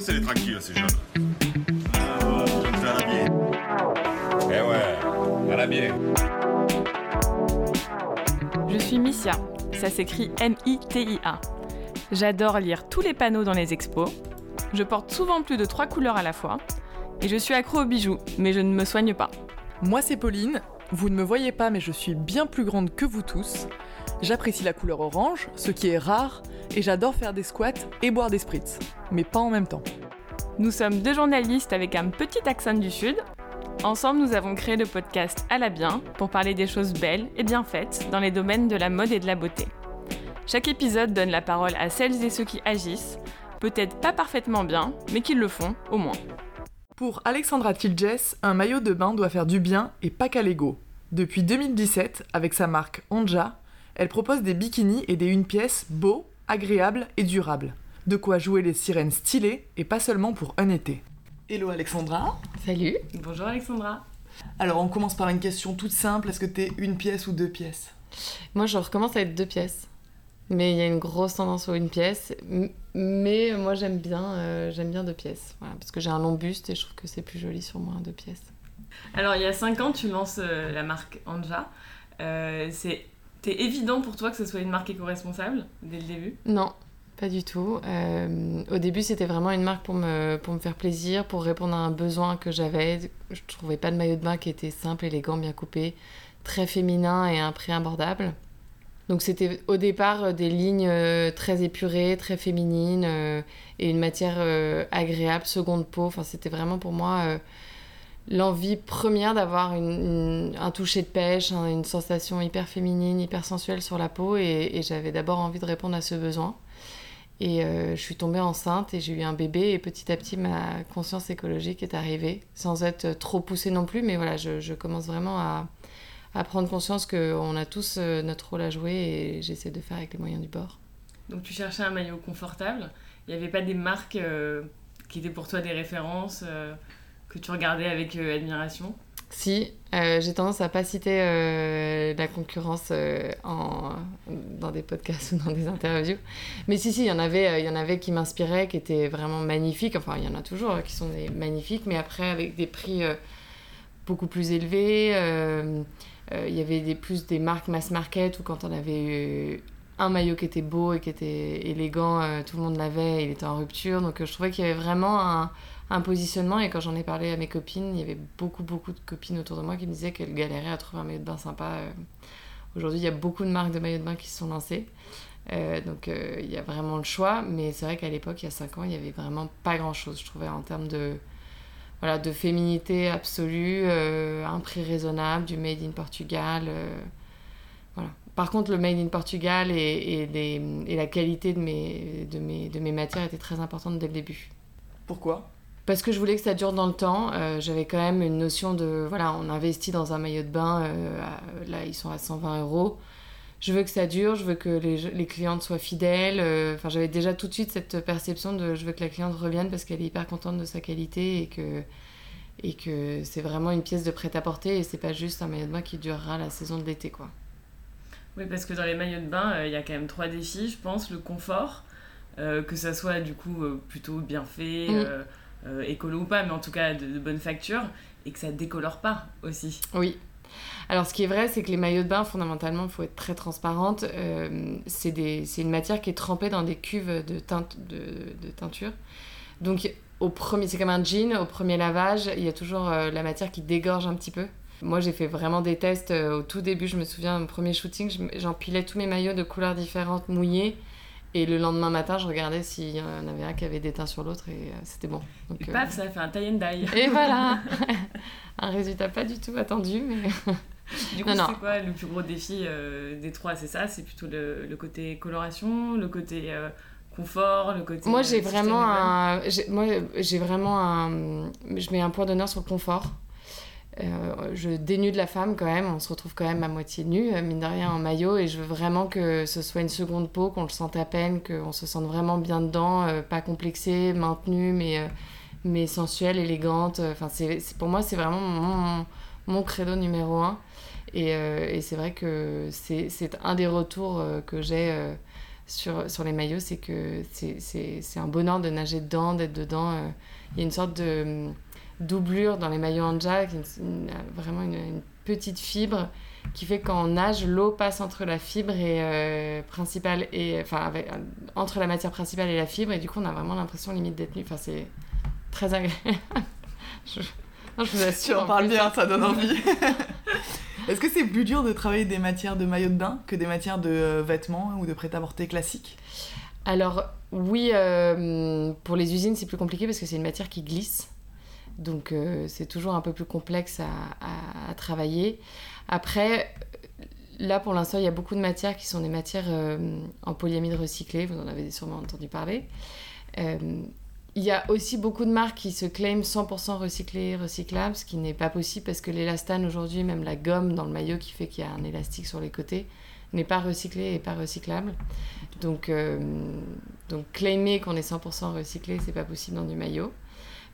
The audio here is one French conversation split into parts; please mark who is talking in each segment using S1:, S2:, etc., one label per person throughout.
S1: Laissez-les tranquilles, ces jeunes.
S2: Eh ouais.
S3: Je suis Missia, ça s'écrit M-I-T-I-A. J'adore lire tous les panneaux dans les expos. Je porte souvent plus de trois couleurs à la fois. Et je suis accro aux bijoux, mais je ne me soigne pas.
S4: Moi c'est Pauline, vous ne me voyez pas mais je suis bien plus grande que vous tous. J'apprécie la couleur orange, ce qui est rare, et j'adore faire des squats et boire des spritz, mais pas en même temps.
S3: Nous sommes deux journalistes avec un petit accent du Sud. Ensemble, nous avons créé le podcast À la bien pour parler des choses belles et bien faites dans les domaines de la mode et de la beauté. Chaque épisode donne la parole à celles et ceux qui agissent, peut-être pas parfaitement bien, mais qui le font au moins.
S4: Pour Alexandra Tilges, un maillot de bain doit faire du bien et pas qu'à l'ego. Depuis 2017, avec sa marque Onja, elle propose des bikinis et des une pièces beaux, agréables et durables. De quoi jouer les sirènes stylées et pas seulement pour un été. Hello Alexandra.
S5: Salut.
S3: Bonjour Alexandra.
S4: Alors on commence par une question toute simple, est-ce que t'es une pièce ou deux pièces?
S5: Moi, je recommence à être deux pièces. Mais il y a une grosse tendance aux une pièce. Mais moi, j'aime bien, euh, j'aime bien deux pièces. Voilà, parce que j'ai un long buste et je trouve que c'est plus joli sur moi, deux pièces.
S3: Alors, il y a 5 ans, tu lances euh, la marque Anja. Euh, c'est C'était évident pour toi que ce soit une marque éco-responsable dès le début?
S5: Non, pas du tout. Euh, au début, c'était vraiment une marque pour me, pour me faire plaisir, pour répondre à un besoin que j'avais. Je trouvais pas de maillot de bain qui était simple, élégant, bien coupé, très féminin et un prix abordable. Donc c'était au départ euh, des lignes euh, très épurées, très féminines et une matière agréable, seconde peau. Enfin, c'était vraiment pour moi l'envie première d'avoir un toucher de pêche, hein, une sensation hyper féminine, hyper sensuelle sur la peau et, j'avais d'abord envie de répondre à ce besoin. Et euh, je suis tombée enceinte et j'ai eu un bébé et petit à petit ma conscience écologique est arrivée sans être trop poussée non plus mais voilà je, commence vraiment à, prendre conscience qu'on a tous euh, notre rôle à jouer et j'essaie de faire avec les moyens du bord.
S3: Donc tu cherchais un maillot confortable. Il n'y avait pas des marques euh, qui étaient pour toi des références que tu regardais avec euh, admiration
S5: Si, euh, j'ai tendance à pas citer euh, la concurrence en, dans des podcasts ou dans des interviews. Mais si, si, il y en avait, y en avait qui m'inspiraient, qui étaient vraiment magnifiques. Enfin, il y en a toujours qui sont magnifiques, mais après avec des prix beaucoup plus élevés. Il y avait plus des marques mass market où quand on avait eu un maillot qui était beau et qui était élégant, euh, tout le monde l'avait, il était en rupture. Donc euh, je trouvais qu'il y avait vraiment un, un positionnement et quand j'en ai parlé à mes copines, il y avait beaucoup beaucoup de copines autour de moi qui me disaient qu'elles galéraient à trouver un maillot de bain sympa. Euh, Aujourd'hui, il y a beaucoup de marques de maillots de bain qui se sont lancées. Donc il y a vraiment le choix, mais c'est vrai qu'à l'époque, il y a 5 ans, il y avait vraiment pas grand chose, je trouvais, en termes de, voilà, de féminité absolue, un prix raisonnable, du made in Portugal. voilà. Par contre, le made in Portugal et, et, les- et la qualité de mes, de, mes, de mes matières étaient très importantes dès le début.
S4: Pourquoi?
S5: Parce que je voulais que ça dure dans le temps. Euh, J'avais quand même une notion de. Voilà, on investit dans un maillot de bain. euh, à- là, ils sont à 120 euros. Je veux que ça dure, je veux que les, les clientes soient fidèles. euh, Enfin, j'avais déjà tout de suite cette perception de je veux que la cliente revienne parce qu'elle est hyper contente de sa qualité et que, et que c'est vraiment une pièce de prêt-à-porter et c'est pas juste un maillot de bain qui durera la saison de l'été, quoi.
S3: Oui, parce que dans les maillots de bain, euh, il y a quand même trois défis, je pense. Le confort, euh, que ça soit du coup euh, plutôt bien fait,
S5: Mm.
S3: écolo ou pas, mais en tout cas de, de bonne facture, et que ça décolore pas aussi.
S5: Oui. Alors, ce qui est vrai, c'est que les maillots de bain, fondamentalement, il faut être très transparente. c'est une matière qui est trempée dans des cuves de, teinte, de, de teinture. Donc, au premier, c'est comme un jean, au premier lavage, il y a toujours la matière qui dégorge un petit peu. Moi, j'ai fait vraiment des tests euh, au tout début. Je me souviens, mon premier shooting, je- j'empilais tous mes maillots de couleurs différentes mouillés. Et le lendemain matin, je regardais s'il y en avait un qui avait des teints sur l'autre et euh, c'était bon. Donc,
S3: Et
S5: euh,
S3: paf, ça a fait un tie and dye.
S5: et voilà Un résultat pas du tout attendu, mais...
S3: Du coup, c'est quoi le plus gros défi euh, des trois? C'est ça? C'est plutôt le, le côté coloration, le côté euh, confort, le côté.
S5: Moi,
S3: euh,
S5: j'ai vraiment un. Moi, j'ai vraiment un. Je mets un point d'honneur sur le confort. Euh, je dénude la femme quand même. On se retrouve quand même à moitié nu, euh, mine de rien, en maillot. Et je veux vraiment que ce soit une seconde peau, qu'on le sente à peine, qu'on se sente vraiment bien dedans, euh, pas complexé, maintenu, mais, mais sensuelle, élégante. Enfin, c'est, pour moi, c'est vraiment mon, credo numéro un. Et, et c'est vrai que c'est, un des retours que j'ai. sur, sur les maillots, c'est que c'est- un bonheur de nager dedans, d'être dedans. Il y a une sorte de doublure dans les maillots une- une- vraiment une, une petite fibre qui fait on nage, l'eau passe entre la fibre et, euh, principale et enfin avec- entre la matière principale et la fibre et du coup on a vraiment l'impression limite d'être nu. Enfin c'est très agréable. je, non, je vous
S4: Tu
S5: assure.
S4: en parles bien, ça donne envie. Est-ce que c'est plus dur de travailler des matières de maillot de bain que des matières de euh, vêtements ou de prêt-à-porter classiques?
S5: Alors, oui, euh, pour les usines, c'est plus compliqué parce que c'est une matière qui glisse. Donc, euh, c'est toujours un peu plus complexe à, à- travailler. Après, là, pour l'instant, il y a beaucoup de matières qui sont des matières euh, en polyamide recyclé. Vous en avez sûrement entendu parler. Euh, il y a aussi beaucoup de marques qui se claiment 100% recyclé, recyclable, ce qui n'est pas possible parce que l'élastane aujourd'hui, même la gomme dans le maillot qui fait qu'il y a un élastique sur les côtés, n'est pas recyclé et pas recyclable. Donc, donc claimer qu'on est 100% recyclé, c'est pas possible dans du maillot.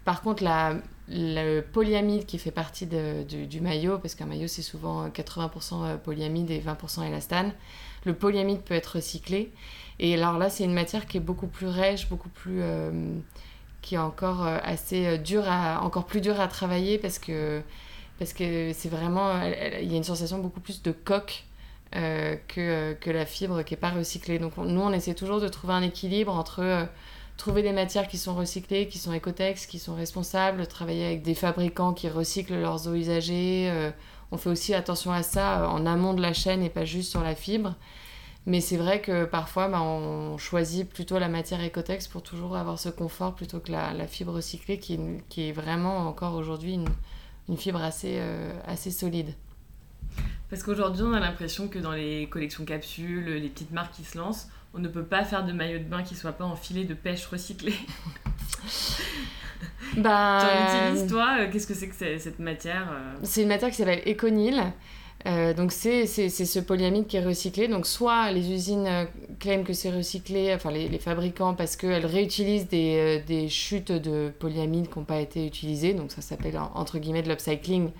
S5: Par contre, la, le polyamide qui fait partie du, maillot, parce qu'un maillot c'est souvent 80% polyamide et 20% élastane, le polyamide peut être recyclé. Et alors là, c'est une matière qui est beaucoup plus rêche, beaucoup plus. euh, qui est encore euh, assez euh, dure à, encore plus dur à travailler parce que parce que c'est vraiment il y a une sensation beaucoup plus de coque euh, que, que la fibre qui est pas recyclée donc on- nous on essaie toujours de trouver un équilibre entre euh, trouver des matières qui sont recyclées qui sont écotex qui sont responsables travailler avec des fabricants qui recyclent leurs eaux usagées euh, on fait aussi attention à ça euh, en amont de la chaîne et pas juste sur la fibre mais c'est vrai que parfois, bah, on choisit plutôt la matière écotex pour toujours avoir ce confort plutôt que la, la fibre recyclée qui est, qui est vraiment encore aujourd'hui une, une fibre assez, euh, assez solide.
S3: Parce qu'aujourd'hui, on a l'impression que dans les collections capsules, les petites marques qui se lancent, on ne peut pas faire de maillot de bain qui soit pas en filet de pêche recyclé.
S5: Bah,
S3: Tu en utilises, toi euh, Qu'est-ce que c'est que cette matière euh
S5: C'est une matière qui s'appelle Econil. Euh, donc c'est ce polyamide qui est recyclé. Donc soit les usines euh, claiment que c'est recyclé, enfin les, les fabricants, parce qu'elles réutilisent des, euh, des chutes de polyamide qui n'ont pas été utilisées. Donc ça s'appelle en- entre guillemets de l'upcycling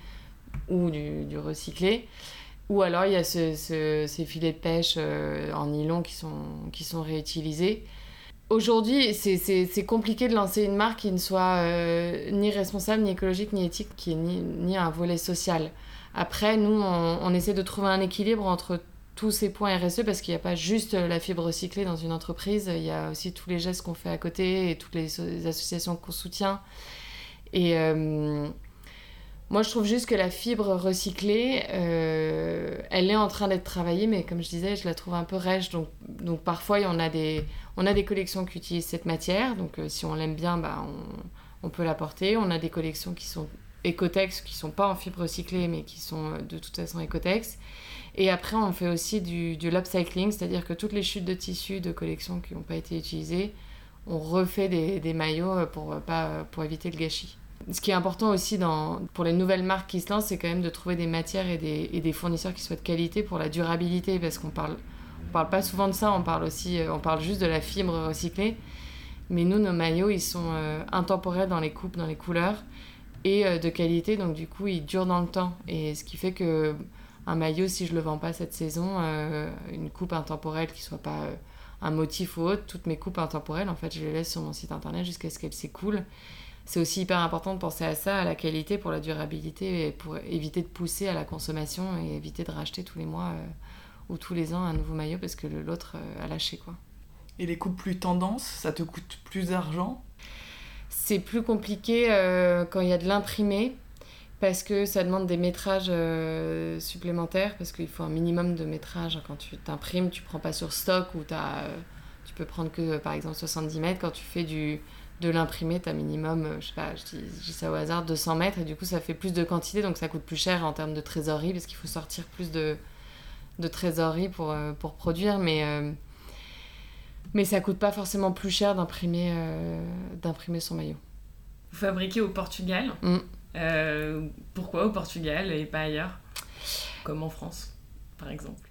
S5: ou du, du recyclé. Ou alors il y a ce- ce- ces filets de pêche euh, en nylon qui sont, qui sont réutilisés. Aujourd'hui, c'est- compliqué de lancer une marque qui ne soit euh, ni responsable, ni écologique, ni éthique, qui ait ni, ni un volet social. Après, nous, on, on essaie de trouver un équilibre entre tous ces points RSE parce qu'il n'y a pas juste la fibre recyclée dans une entreprise, il y a aussi tous les gestes qu'on fait à côté et toutes les associations qu'on soutient. Et euh, moi, je trouve juste que la fibre recyclée, euh, elle est en train d'être travaillée, mais comme je disais, je la trouve un peu rêche. Donc, donc parfois, on a, des, on a des collections qui utilisent cette matière. Donc euh, si on l'aime bien, bah, on, on peut l'apporter. On a des collections qui sont écotex, qui sont pas en fibre recyclée, mais qui sont euh, de toute façon écotex. Et après, on fait aussi du, du l'upcycling, c'est-à-dire que toutes les chutes de tissus de collections qui n'ont pas été utilisées, on refait des, des maillots pour, pas, pour éviter le gâchis. Ce qui est important aussi pour les nouvelles marques qui se lancent, c'est quand même de trouver des matières et des, fournisseurs qui soient de qualité pour la durabilité, parce qu'on parle, on parle pas souvent de ça, on parle aussi, euh, on parle juste de la fibre recyclée. Mais nous, nos maillots, ils sont euh, intemporels dans les coupes, dans les couleurs, et euh, de qualité, donc du coup, ils durent dans le temps. Et ce qui fait que un maillot, si je le vends pas cette saison, une coupe intemporelle qui soit pas un motif ou autre, toutes mes coupes intemporelles, en fait, je les laisse sur mon site internet jusqu'à ce qu'elles s'écoulent. C'est aussi hyper important de penser à ça, à la qualité pour la durabilité et pour éviter de pousser à la consommation et éviter de racheter tous les mois euh, ou tous les ans un nouveau maillot parce que l'autre euh, a lâché quoi.
S4: Et les coupes plus tendance, ça te coûte plus d'argent?
S5: C'est plus compliqué euh, quand il y a de l'imprimé parce que ça demande des métrages supplémentaires parce qu'il faut un minimum de métrage. Quand tu t'imprimes, tu prends pas sur stock ou t'as, tu peux prendre que par exemple 70 mètres. Quand tu fais du, de l'imprimé, tu as minimum, euh, je sais pas, je dis, je dis ça au hasard, 200 mètres et du coup ça fait plus de quantité donc ça coûte plus cher en termes de trésorerie parce qu'il faut sortir plus de, de trésorerie pour, euh, pour produire. Mais, euh, mais ça coûte pas forcément plus cher d'imprimer, euh, d'imprimer son maillot.
S3: Vous fabriquez au Portugal?
S5: Mm.
S3: Euh, pourquoi au Portugal et pas ailleurs? Comme en France, par exemple.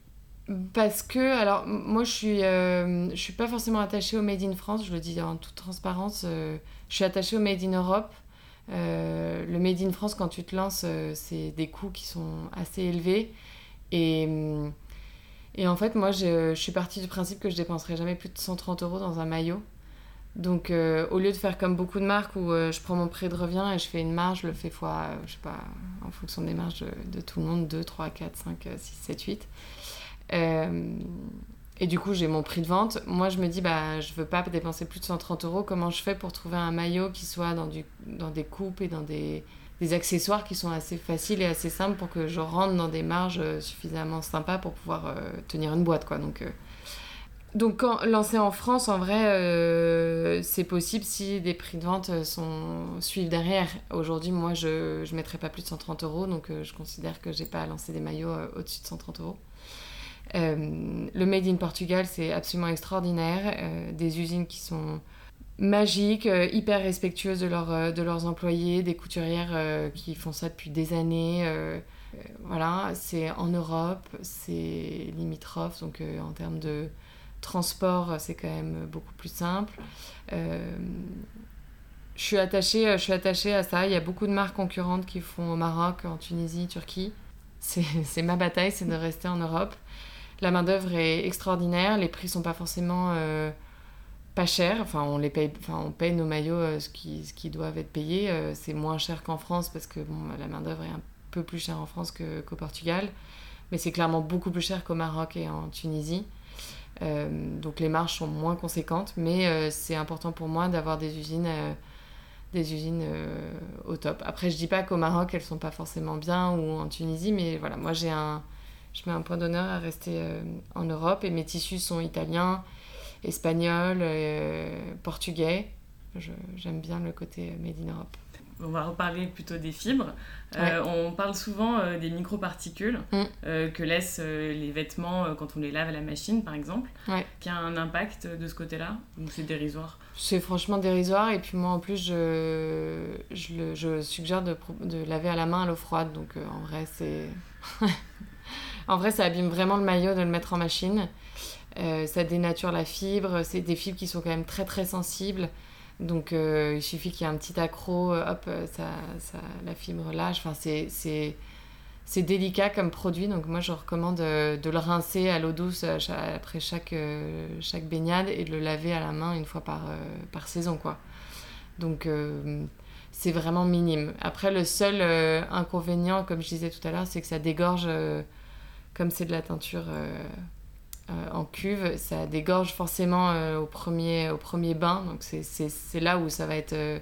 S5: Parce que, alors, moi, je suis, euh, je suis pas forcément attachée au Made in France, je le dis en toute transparence. euh, je suis attachée au Made in Europe. Euh, le Made in France, quand tu te lances, c'est des coûts qui sont assez élevés. Et, Et en fait, moi, je, suis partie du principe que je dépenserais jamais plus de 130 euros dans un maillot. Donc, au lieu de faire comme beaucoup de marques où je prends mon prix de revient et je fais une marge, je le fais fois, je sais pas, en fonction des marges de tout le monde, 2, 3, 4, 5, 6, 7, 8. Euh, et du coup, j'ai mon prix de vente. Moi, je me dis, bah, je veux pas dépenser plus de 130 euros. Comment je fais pour trouver un maillot qui soit dans, du, dans des coupes et dans des, des accessoires qui sont assez faciles et assez simples pour que je rentre dans des marges euh, suffisamment sympas pour pouvoir euh, tenir une boîte, quoi. Donc, donc quand, lancer en France, en vrai, c'est possible si des prix de vente sont, suivent derrière. Aujourd'hui, moi, je ne mettrai pas plus de 130 euros, donc je considère que j'ai pas à lancer des maillots au-dessus de 130 euros. Euh, le Made in Portugal, c'est absolument extraordinaire. Euh, des usines qui sont magiques, euh, hyper respectueuses de, leur, de leurs employés, des couturières qui font ça depuis des années. voilà, c'est en Europe, c'est limitrophe, donc en termes de transport, c'est quand même beaucoup plus simple. Je suis attachée, je suis attachée à ça. Il y a beaucoup de marques concurrentes qui font au Maroc, en Tunisie, Turquie. C'est ma bataille, c'est de rester en Europe. La main-d'œuvre est extraordinaire, les prix sont pas forcément euh, pas chers. Enfin, on, les paye, enfin, on paye nos maillots euh, ce, qui, ce qui doivent être payés. Euh, c'est moins cher qu'en France parce que bon, la main-d'œuvre est un peu plus chère en France qu'au Portugal. Mais c'est clairement beaucoup plus cher qu'au Maroc et en Tunisie. Donc les marges sont moins conséquentes, mais c'est important pour moi d'avoir des usines, des usines au top. Après, je dis pas qu'au Maroc elles sont pas forcément bien ou en Tunisie, mais voilà, moi j'ai un, je mets un point d'honneur à rester euh, en Europe et mes tissus sont italiens, espagnols, euh, portugais. J'aime bien le côté euh, made in Europe.
S3: On va reparler plutôt des fibres. Euh, on parle souvent euh, des microparticules
S5: Mm.
S3: euh, que laissent les vêtements quand on les lave à la machine, par exemple,
S5: Ouais.
S3: qui a un impact de ce côté-là. Donc c'est dérisoire?
S5: C'est franchement dérisoire et puis moi en plus je, je, le- je suggère de, laver à la main à l'eau froide donc en vrai c'est en vrai ça abîme vraiment le maillot de le mettre en machine Euh, ça dénature la fibre c'est des fibres qui sont quand même très très sensibles donc euh, il suffit qu'il y ait un petit accro euh, hop ça, ça, la fibre lâche enfin c'est délicat comme produit, donc moi je recommande de le rincer à l'eau douce après chaque, chaque baignade et de le laver à la main une fois par, par saison. quoi. Donc c'est vraiment minime. Après le seul inconvénient, comme je disais tout à l'heure, c'est que ça dégorge, comme c'est de la teinture euh, euh, en cuve, ça dégorge forcément euh, au, premier, au premier bain, donc c'est- c'est c'est là où ça va être... euh,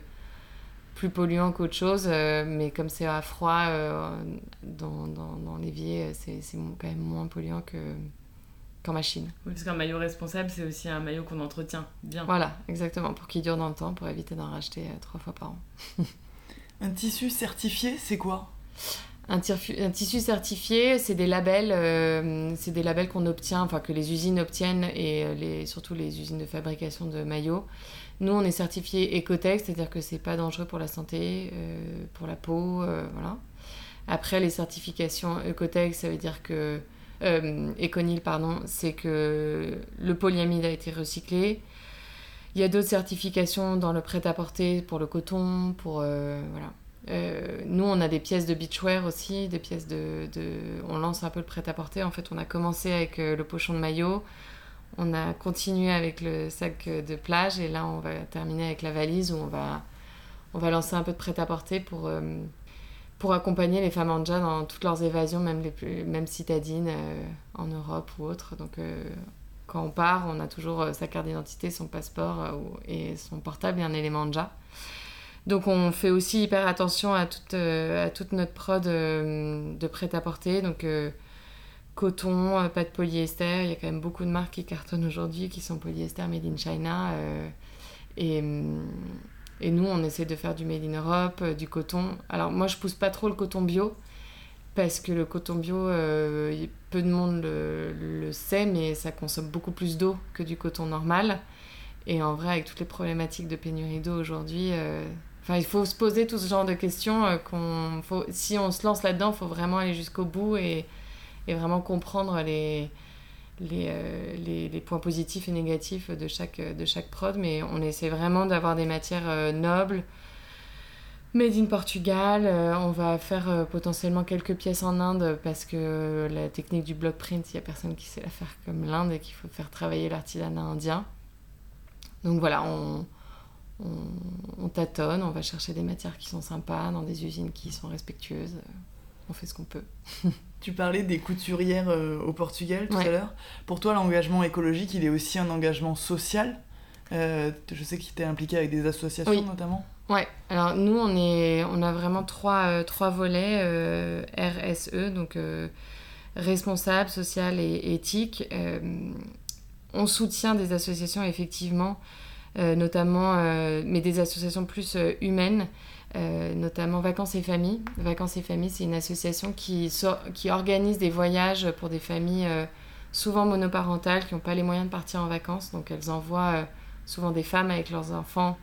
S5: plus polluant qu'autre chose, euh, mais comme c'est à froid euh, dans, dans, dans l'évier, c'est quand même moins polluant que- qu'en machine.
S3: Oui, parce qu'un maillot responsable, c'est aussi un maillot qu'on entretient bien.
S5: Voilà, exactement, pour qu'il dure dans le temps, pour éviter d'en racheter euh, trois fois par an.
S4: Un tissu certifié, c'est quoi?
S5: Un, tissu certifié, c'est des labels, euh, c'est des labels qu'on obtient, enfin que les usines obtiennent et euh, surtout les usines de fabrication de maillots. Nous, on est certifié Ecotech, c'est-à-dire que c'est pas dangereux pour la santé, euh, pour la peau, voilà. Après, les certifications Ecotech, ça veut dire que Econil, pardon, c'est que le polyamide a été recyclé. Il y a d'autres certifications dans le prêt-à-porter pour le coton, pour voilà. Euh, nous, on a des pièces de beachwear aussi, des pièces de, On lance un peu le prêt-à-porter. En fait, on a commencé avec euh, le pochon de maillot, on a continué avec le sac de plage, et là, on va terminer avec la valise où on va, on va lancer un peu de prêt-à-porter pour, euh, pour accompagner les femmes anja dans toutes leurs évasions, même les plus, même citadines en Europe ou autre. Donc, quand on part, on a toujours sa carte d'identité, son passeport et son portable et un élément anja. Donc on fait aussi hyper attention à toute, euh, notre prod euh, de prêt-à-porter. Donc euh, coton, pas de polyester. Il y a quand même beaucoup de marques qui cartonnent aujourd'hui qui sont polyester made in China. et, nous, on essaie de faire du made in Europe, du coton. Alors moi, je pousse pas trop le coton bio parce que le coton bio, peu de monde le, sait, mais ça consomme beaucoup plus d'eau que du coton normal. Et en vrai, avec toutes les problématiques de pénurie d'eau aujourd'hui, enfin, il faut se poser tout ce genre de questions. euh, qu'on, faut, si on se lance là-dedans, il faut vraiment aller jusqu'au bout et, et vraiment comprendre les, les, euh, les, points positifs et négatifs de chaque, de chaque prod. Mais on essaie vraiment d'avoir des matières euh, nobles, Made in Portugal, euh, on va faire euh, potentiellement quelques pièces en Inde parce que euh, la technique du block print, il n'y a personne qui sait la faire comme l'Inde et qu'il faut faire travailler l'artisanat indien. Donc voilà, on, on, on tâtonne, on va chercher des matières qui sont sympas dans des usines qui sont respectueuses. On fait ce qu'on peut.
S4: Tu parlais des couturières euh, au Portugal tout
S5: Ouais.
S4: à l'heure. Pour toi, l'engagement écologique, il est aussi un engagement social. Euh, je sais que tu es impliqué avec des associations
S5: Oui.
S4: notamment.
S5: Ouais, alors nous, on, est, on a vraiment trois, euh, trois volets RSE, donc responsable, social et éthique. On soutient des associations, effectivement, notamment, euh, mais des associations plus euh, humaines, euh, notamment Vacances et Familles. Vacances et Familles, c'est une association qui, qui organise des voyages pour des familles euh, souvent monoparentales qui n'ont pas les moyens de partir en vacances. Donc elles envoient euh, souvent des femmes avec leurs enfants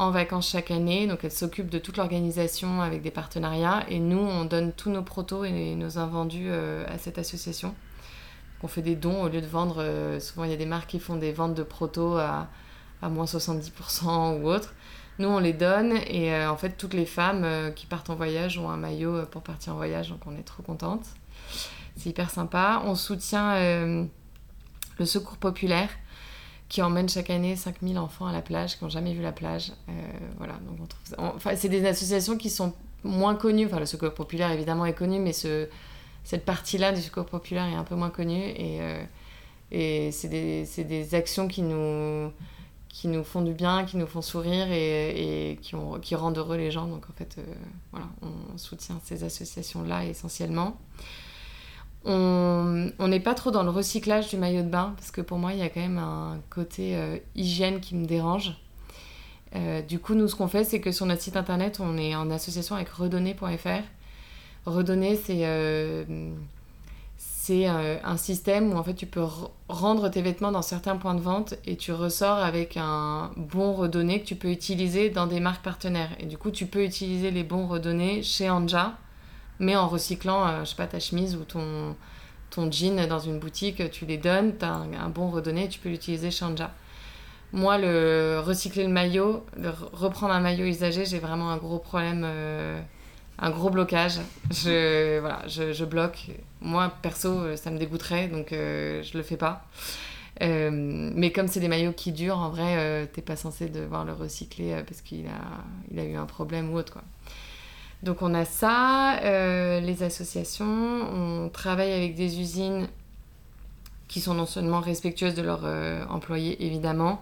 S5: en vacances chaque année. Donc elles s'occupent de toute l'organisation avec des partenariats. Et nous, on donne tous nos protos et nos invendus euh, à cette association. Donc, on fait des dons au lieu de vendre. euh, souvent, il y a des marques qui font des ventes de protos à, à moins 70% ou autre. Nous, on les donne et euh, en fait, toutes les femmes euh, qui partent en voyage ont un maillot euh, pour partir en voyage, donc on est trop contente. C'est hyper sympa. On soutient le secours populaire qui emmène chaque année 5000 enfants à la plage qui n'ont jamais vu la plage. Voilà, donc Enfin, c'est des associations qui sont moins connues. Enfin, le secours populaire évidemment est connu, mais ce, cette partie-là du secours populaire est un peu moins connue et, et c'est des, des actions qui nous qui nous font du bien, qui nous font sourire et, qui, rendent heureux les gens. Donc en fait, euh, voilà, on soutient ces associations-là essentiellement. On n'est pas trop dans le recyclage du maillot de bain parce que pour moi, il y a quand même un côté euh, hygiène qui me dérange. Euh, du coup, nous, ce qu'on fait, c'est que sur notre site internet, on est en association avec redonner.fr. Redonner, c'est c'est euh, un système où en fait tu peux re- rendre tes vêtements dans certains points de vente et tu ressors avec un bon redonné que tu peux utiliser dans des marques partenaires. Et du coup, tu peux utiliser les bons redonnés chez Anja, mais en recyclant, euh, je sais pas, ta chemise ou ton, ton jean dans une boutique, tu les donnes, tu as un, bon redonné et tu peux l'utiliser chez Anja. Moi, le recycler le maillot, reprendre un maillot usagé, j'ai vraiment un gros problème, euh, un gros blocage. Je, voilà, je bloque. Moi, perso, euh, ça me dégoûterait, donc euh, je le fais pas. Euh, mais comme c'est des maillots qui durent, en vrai, t'es pas censé devoir le recycler parce qu'il a, eu un problème ou autre, quoi. Donc on a ça, les associations, on travaille avec des usines qui sont non seulement respectueuses de leurs employés, évidemment,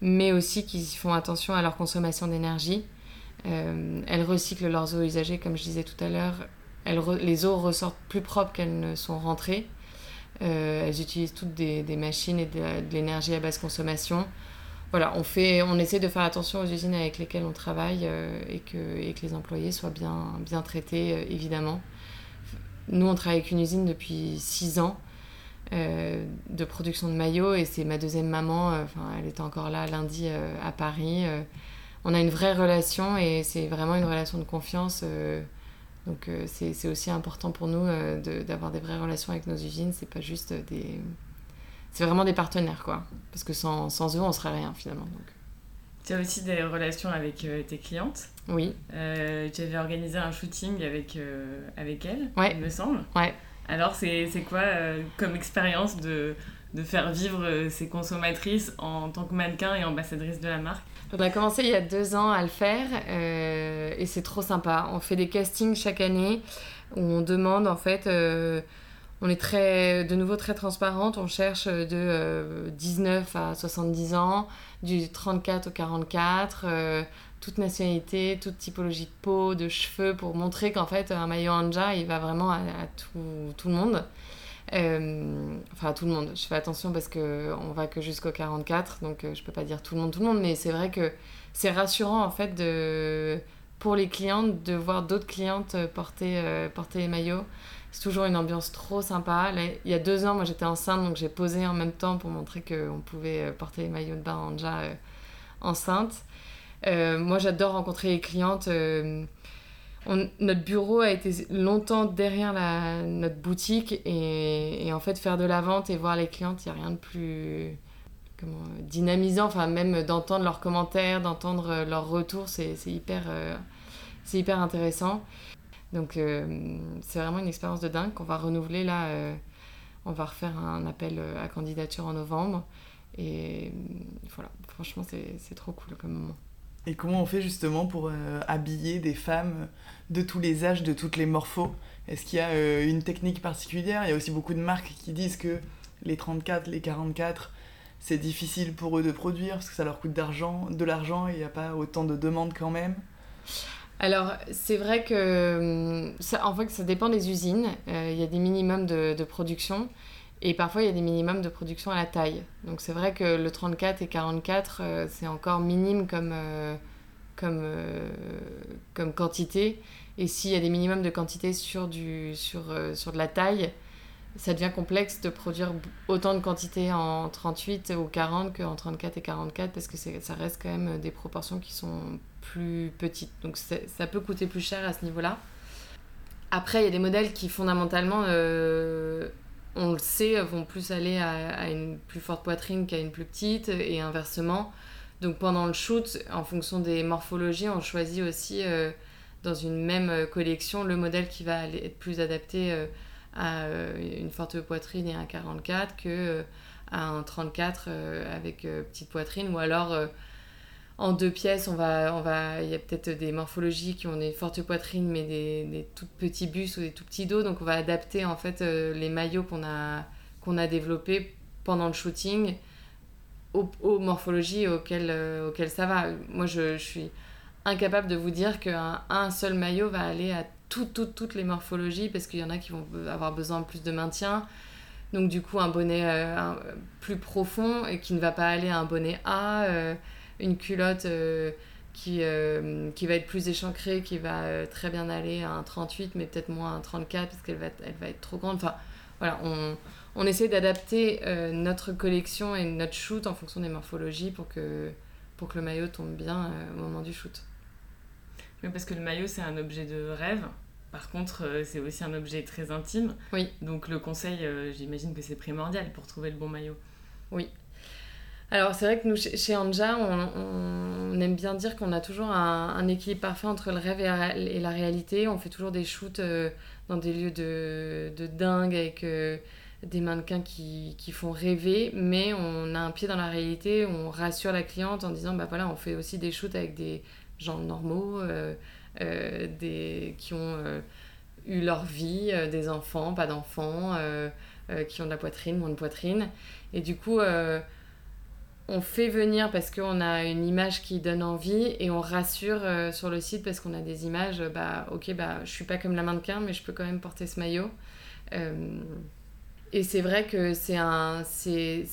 S5: mais aussi qui font attention à leur consommation d'énergie. Elles recyclent leurs eaux usagées, comme je disais tout à l'heure. Elles les eaux ressortent plus propres qu'elles ne sont rentrées. Euh, elles utilisent toutes des, machines et de, l'énergie à basse consommation. Voilà, on, fait, on essaie de faire attention aux usines avec lesquelles on travaille euh, et, que, et que les employés soient bien, bien traités, euh, évidemment. Nous, on travaille avec une usine depuis 6 ans de production de maillots et c'est ma deuxième maman. Enfin, elle était encore là lundi à Paris. on a une vraie relation et c'est vraiment une relation de confiance. Donc euh, c'est aussi important pour nous euh, de- d'avoir des vraies relations avec nos usines. C'est pas juste des... C'est vraiment des partenaires, quoi. Parce que sans, sans eux, on serait rien, finalement. Donc,
S3: Tu as aussi des relations avec euh, tes clientes.
S5: oui.
S3: Euh, tu avais organisé un shooting avec, avec elles,
S5: Ouais.
S3: il me semble.
S5: Ouais.
S3: Alors, c'est quoi comme expérience de, de faire vivre ces consommatrices en tant que mannequin et ambassadrice de la marque?
S5: On a commencé il y a deux ans à le faire euh, et c'est trop sympa. On fait des castings chaque année où on demande en fait. euh, on est très, de nouveau très transparente. On cherche de euh, 19 à 70 ans, du 34 au 44, euh, toute nationalité, toute typologie de peau, de cheveux, pour montrer qu'en fait un maillot Anja il va vraiment à, à tout, tout le monde. Euh, enfin tout le monde. Je fais attention parce que on va que jusqu'au 44, donc euh, je peux pas dire tout le monde, tout le monde, mais c'est vrai que c'est rassurant en fait pour les clientes de voir d'autres clientes euh, porter porter les maillots. C'est toujours une ambiance trop sympa. Il y a deux ans, moi j'étais enceinte, donc j'ai posé en même temps pour montrer qu'on pouvait porter les maillots de bain euh, enceinte. Moi j'adore rencontrer les clientes. Notre bureau a été longtemps derrière la, notre boutique et, en fait faire de la vente et voir les clientes, il n'y a rien de plus dynamisant, enfin même d'entendre leurs commentaires, d'entendre euh, leurs retours, c'est hyper, euh, hyper intéressant. Donc euh, c'est vraiment une expérience de dingue qu'on va renouveler là. on va refaire un appel à candidature en novembre. Et voilà, franchement, c'est trop cool comme moment.
S4: Et comment on fait justement pour euh, habiller des femmes de tous les âges, de toutes les morphos? Est-ce qu'il y a euh, une technique particulière? Il y a aussi beaucoup de marques qui disent que les 34, les 44, c'est difficile pour eux de produire parce que ça leur coûte de l'argent et il n'y a pas autant de demandes quand même.
S5: Alors, c'est vrai que hum, ça, en fait, ça dépend des usines. Euh, Il y a des minimums de production et parfois il y a des minimums de production à la taille. Donc, c'est vrai que le 34 et 44, euh, c'est encore minime comme, euh, comme, euh, comme quantité. Et s'il y a des minimums de quantité sur, du, sur, euh, sur de la taille, ça devient complexe de produire autant de quantité en 38 ou 40 qu'en 34 et 44 parce que ça reste quand même des proportions qui sont plus petites. Donc ça peut coûter plus cher à ce niveau-là. Après, il y a des modèles qui fondamentalement, on le sait, vont plus aller à, une plus forte poitrine qu'à une plus petite et inversement. Donc pendant le shoot, en fonction des morphologies, on choisit aussi euh, dans une même collection le modèle qui va être plus adapté euh, à euh, une forte poitrine et un 44 que à un 34 euh, avec petite poitrine ou alors en deux pièces on va on va il y a peut-être des morphologies qui ont des fortes poitrines mais des, des tout petits bustes ou des tout petits dos donc on va adapter en fait euh, les maillots qu'on a qu'on a développés pendant le shooting aux, morphologies auxquelles, euh, auxquelles ça va moi je, suis incapable de vous dire qu'un un seul maillot va aller à toutes, toutes, toutes les morphologies parce qu'il y en a qui vont avoir besoin de plus de maintien. Donc du coup un bonnet euh, plus profond et qui ne va pas aller à un bonnet A, une culotte euh, qui, euh, qui va être plus échancrée, qui va euh, très bien aller à un 38 mais peut-être moins à un 34 parce qu'elle va, être- elle va être trop grande. Enfin voilà, on, on essaie d'adapter notre collection et notre shoot en fonction des morphologies pour que, pour que le maillot tombe bien au moment du shoot.
S3: Mais parce que le maillot, c'est un objet de rêve. Par contre, c'est aussi un objet très intime.
S5: Oui.
S3: Donc le conseil, j'imagine que c'est primordial pour trouver le bon maillot.
S5: Alors c'est vrai que nous chez Anja, on, aime bien dire qu'on a toujours un, équilibre parfait entre le rêve et la, réalité. On fait toujours des shoots euh, dans des lieux de, dingue avec euh, des mannequins qui, font rêver, mais on a un pied dans la réalité. On rassure la cliente en disant bah voilà, on fait aussi des shoots avec des gens normaux, euh, des qui ont eu leur vie, des enfants, pas d'enfants, qui ont de la poitrine, moins de poitrine, et du coup. On fait venir parce qu'on a une image qui donne envie et on rassure euh, sur le site parce qu'on a des images, euh, bah ok, bah je suis pas comme la mannequin mais je peux quand même porter ce maillot. Euh, et c'est vrai que c'est un, c'est,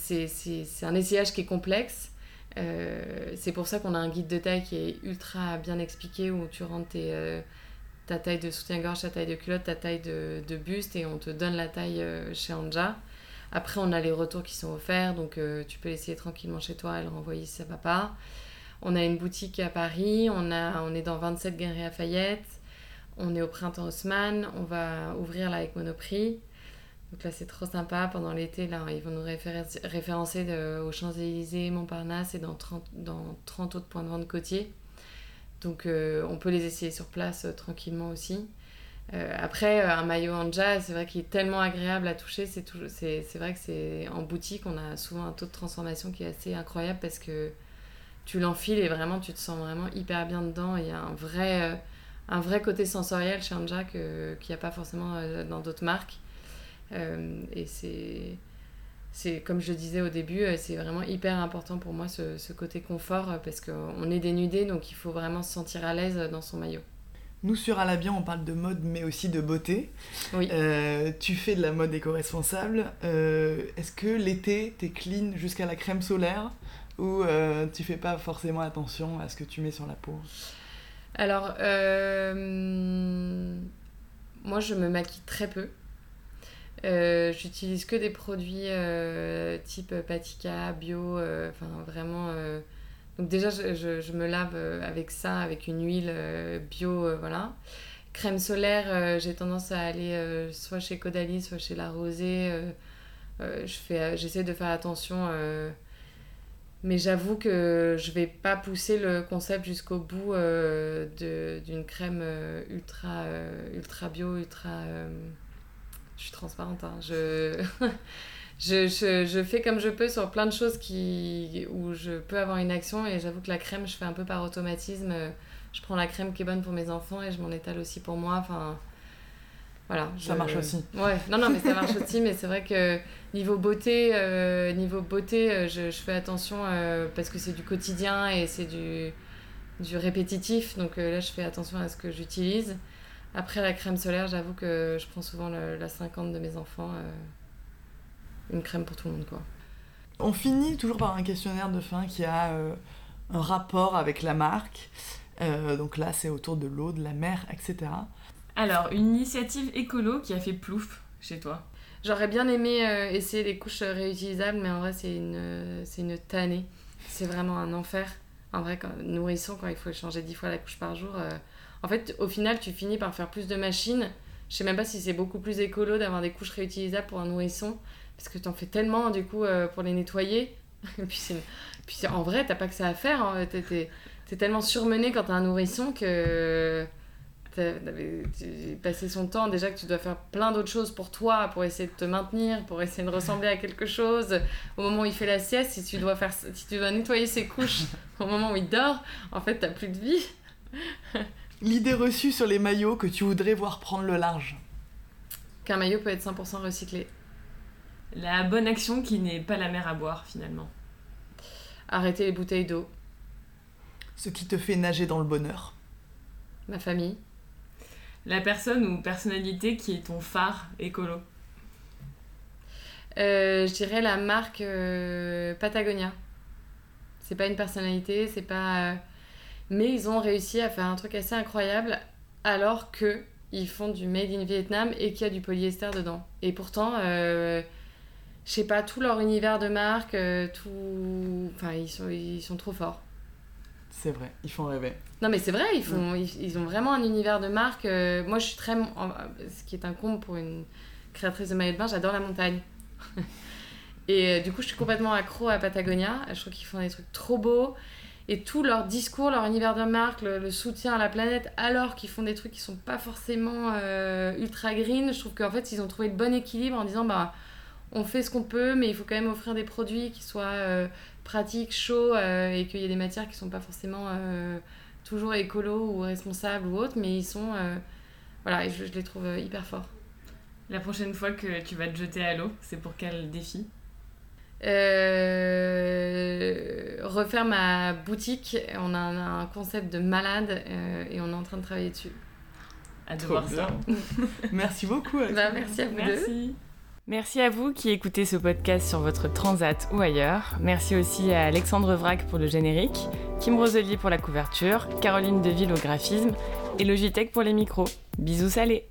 S5: un essayage qui est complexe. C'est pour ça qu'on a un guide de taille qui est ultra bien expliqué où tu rentres ta taille de soutien-gorge, ta taille de culotte, ta taille de, de buste et on te donne la taille chez Anja. Après, on a les retours qui sont offerts, donc euh, tu peux l'essayer tranquillement chez toi et le renvoyer si ça va pas. On a une boutique à Paris, on, a, on est dans 27 Galeries Lafayette, on est au Printemps Haussmann, on va ouvrir là avec Monoprix. Donc là, c'est trop sympa. Pendant l'été, là, ils vont nous référencer, aux Champs-Élysées, Montparnasse et dans 30, dans 30 autres points de vente côtiers. Donc euh, on peut les essayer sur place euh, tranquillement aussi. Euh, après, euh, un maillot Anja, c'est vrai qu'il est tellement agréable à toucher. C'est toujours- c'est c'est vrai que c'est en boutique, on a souvent un taux de transformation qui est assez incroyable parce que tu l'enfiles et vraiment tu te sens vraiment hyper bien dedans. Il y a un vrai, euh, un vrai côté sensoriel chez Anja que- qu'il n'y a pas forcément dans d'autres marques. Et c'est, c'est comme je le disais au début, c'est vraiment hyper important pour moi ce, ce côté confort parce qu'on est dénudé donc il faut vraiment se sentir à l'aise dans son maillot.
S4: Nous sur Alabien, on parle de mode mais aussi de beauté.
S5: Oui.
S4: Euh, tu fais de la mode éco-responsable. Euh, Est-ce que l'été, t'es clean jusqu'à la crème solaire ou euh, tu fais pas forcément attention à ce que tu mets sur la peau?
S5: Alors, euh, moi, je me maquille très peu. J'utilise que des produits type Patika, bio, enfin vraiment. Donc déjà, je, je- me lave euh, avec ça, avec une huile euh, bio, euh, voilà. Crème solaire, j'ai tendance à aller soit chez Caudalie, soit chez La Rosée. je j'essaie de faire attention. Mais j'avoue que je vais pas pousser le concept jusqu'au bout d'une crème ultra, ultra bio, ultra. je suis transparente, hein. Je... je, je, je fais comme je peux sur plein de choses qui, où je peux avoir une action et j'avoue que la crème, je fais un peu par automatisme. Je prends la crème qui est bonne pour mes enfants et je m'en étale aussi pour moi. Enfin, voilà.
S4: Ça
S5: je-
S4: marche aussi.
S5: Ouais, non, non, mais ça marche aussi, mais c'est vrai que niveau beauté, euh, niveau beauté, euh, je, je fais attention euh, parce que c'est du quotidien et c'est du, du répétitif. Donc euh, là, je fais attention à ce que j'utilise. Après, la crème solaire, j'avoue que je prends souvent le- la 50 de mes enfants. Une crème pour tout le monde, quoi.
S4: On finit toujours par un questionnaire de fin qui a euh, un rapport avec la marque. Euh, donc là, c'est autour de l'eau, de la mer, etc.
S3: Alors, une initiative écolo qui a fait plouf chez toi.
S5: J'aurais bien aimé euh, essayer les couches réutilisables, mais en vrai, c'est une, euh, c'est une tannée. C'est vraiment un enfer. En vrai, quand, nourrisson, quand il faut changer dix fois la couche par jour, euh, en fait, au final, tu finis par faire plus de machines. Je sais même pas si c'est beaucoup plus écolo d'avoir des couches réutilisables pour un nourrisson, parce que t'en fais tellement, du coup, euh, pour les nettoyer. Et puis, en vrai, t'as pas que ça à faire. hein. T'es, t'es tellement surmené quand t'as un nourrisson que tu- passé son temps déjà que tu dois faire plein d'autres choses pour toi pour essayer de te maintenir pour essayer de ressembler à quelque chose au moment où il fait la sieste si tu dois faire si tu dois nettoyer ses couches au moment où il dort en fait t'as plus de vie
S4: L'idée reçue sur les maillots que tu voudrais voir prendre le large.
S5: qu'un maillot peut être 100% recyclé
S3: La bonne action qui n'est pas la mer à boire finalement.
S5: arrêter les bouteilles d'eau
S4: Ce qui te fait nager dans le bonheur.
S5: ma famille
S3: La personne ou personnalité qui est ton phare écolo.
S5: Euh, je dirais la marque euh, Patagonia. C'est pas une personnalité, c'est pas. euh, Mais ils ont réussi à faire un truc assez incroyable alors que ils font du made in Vietnam et qu'il y a du polyester dedans. Et pourtant, euh, je sais pas, tout leur univers de marque, euh, tout. Enfin, ils sont, ils sont trop forts.
S4: C'est vrai, ils font rêver.
S5: Non mais c'est vrai, ils, font, ils, ils ont vraiment un univers de marque. euh, moi je suis très... Ce qui est un comble pour une créatrice de maillot de bain, j'adore la montagne. et euh, du coup je suis complètement accro à Patagonia. Je trouve qu'ils font des trucs trop beaux. Et tout leur discours, leur univers de marque, le, le soutien à la planète, alors qu'ils font des trucs qui sont pas forcément euh, ultra green, je trouve qu'en fait ils ont trouvé le bon équilibre en disant bah on fait ce qu'on peut, mais il faut quand même offrir des produits qui soient euh, pratiques, chauds, euh, et qu'il y ait des matières qui sont pas forcément euh, toujours écolo ou responsables ou autres, mais ils sont. euh, voilà, je, je les trouve hyper forts.
S3: La prochaine fois que tu vas te jeter à l'eau, c'est pour quel défi?
S5: Euh, refaire ma boutique, on a un, un concept de malade euh, et on est en train de travailler dessus.
S3: À de
S4: Trop
S3: voir ça.
S4: Merci beaucoup.
S5: Bah, merci à vous deux.
S3: Merci. À vous qui écoutez ce podcast sur votre transat ou ailleurs. Merci aussi à Alexandre Vrac pour le générique, Kim Roselier pour la couverture, Caroline Deville au graphisme et Logitech pour les micros. Bisous salés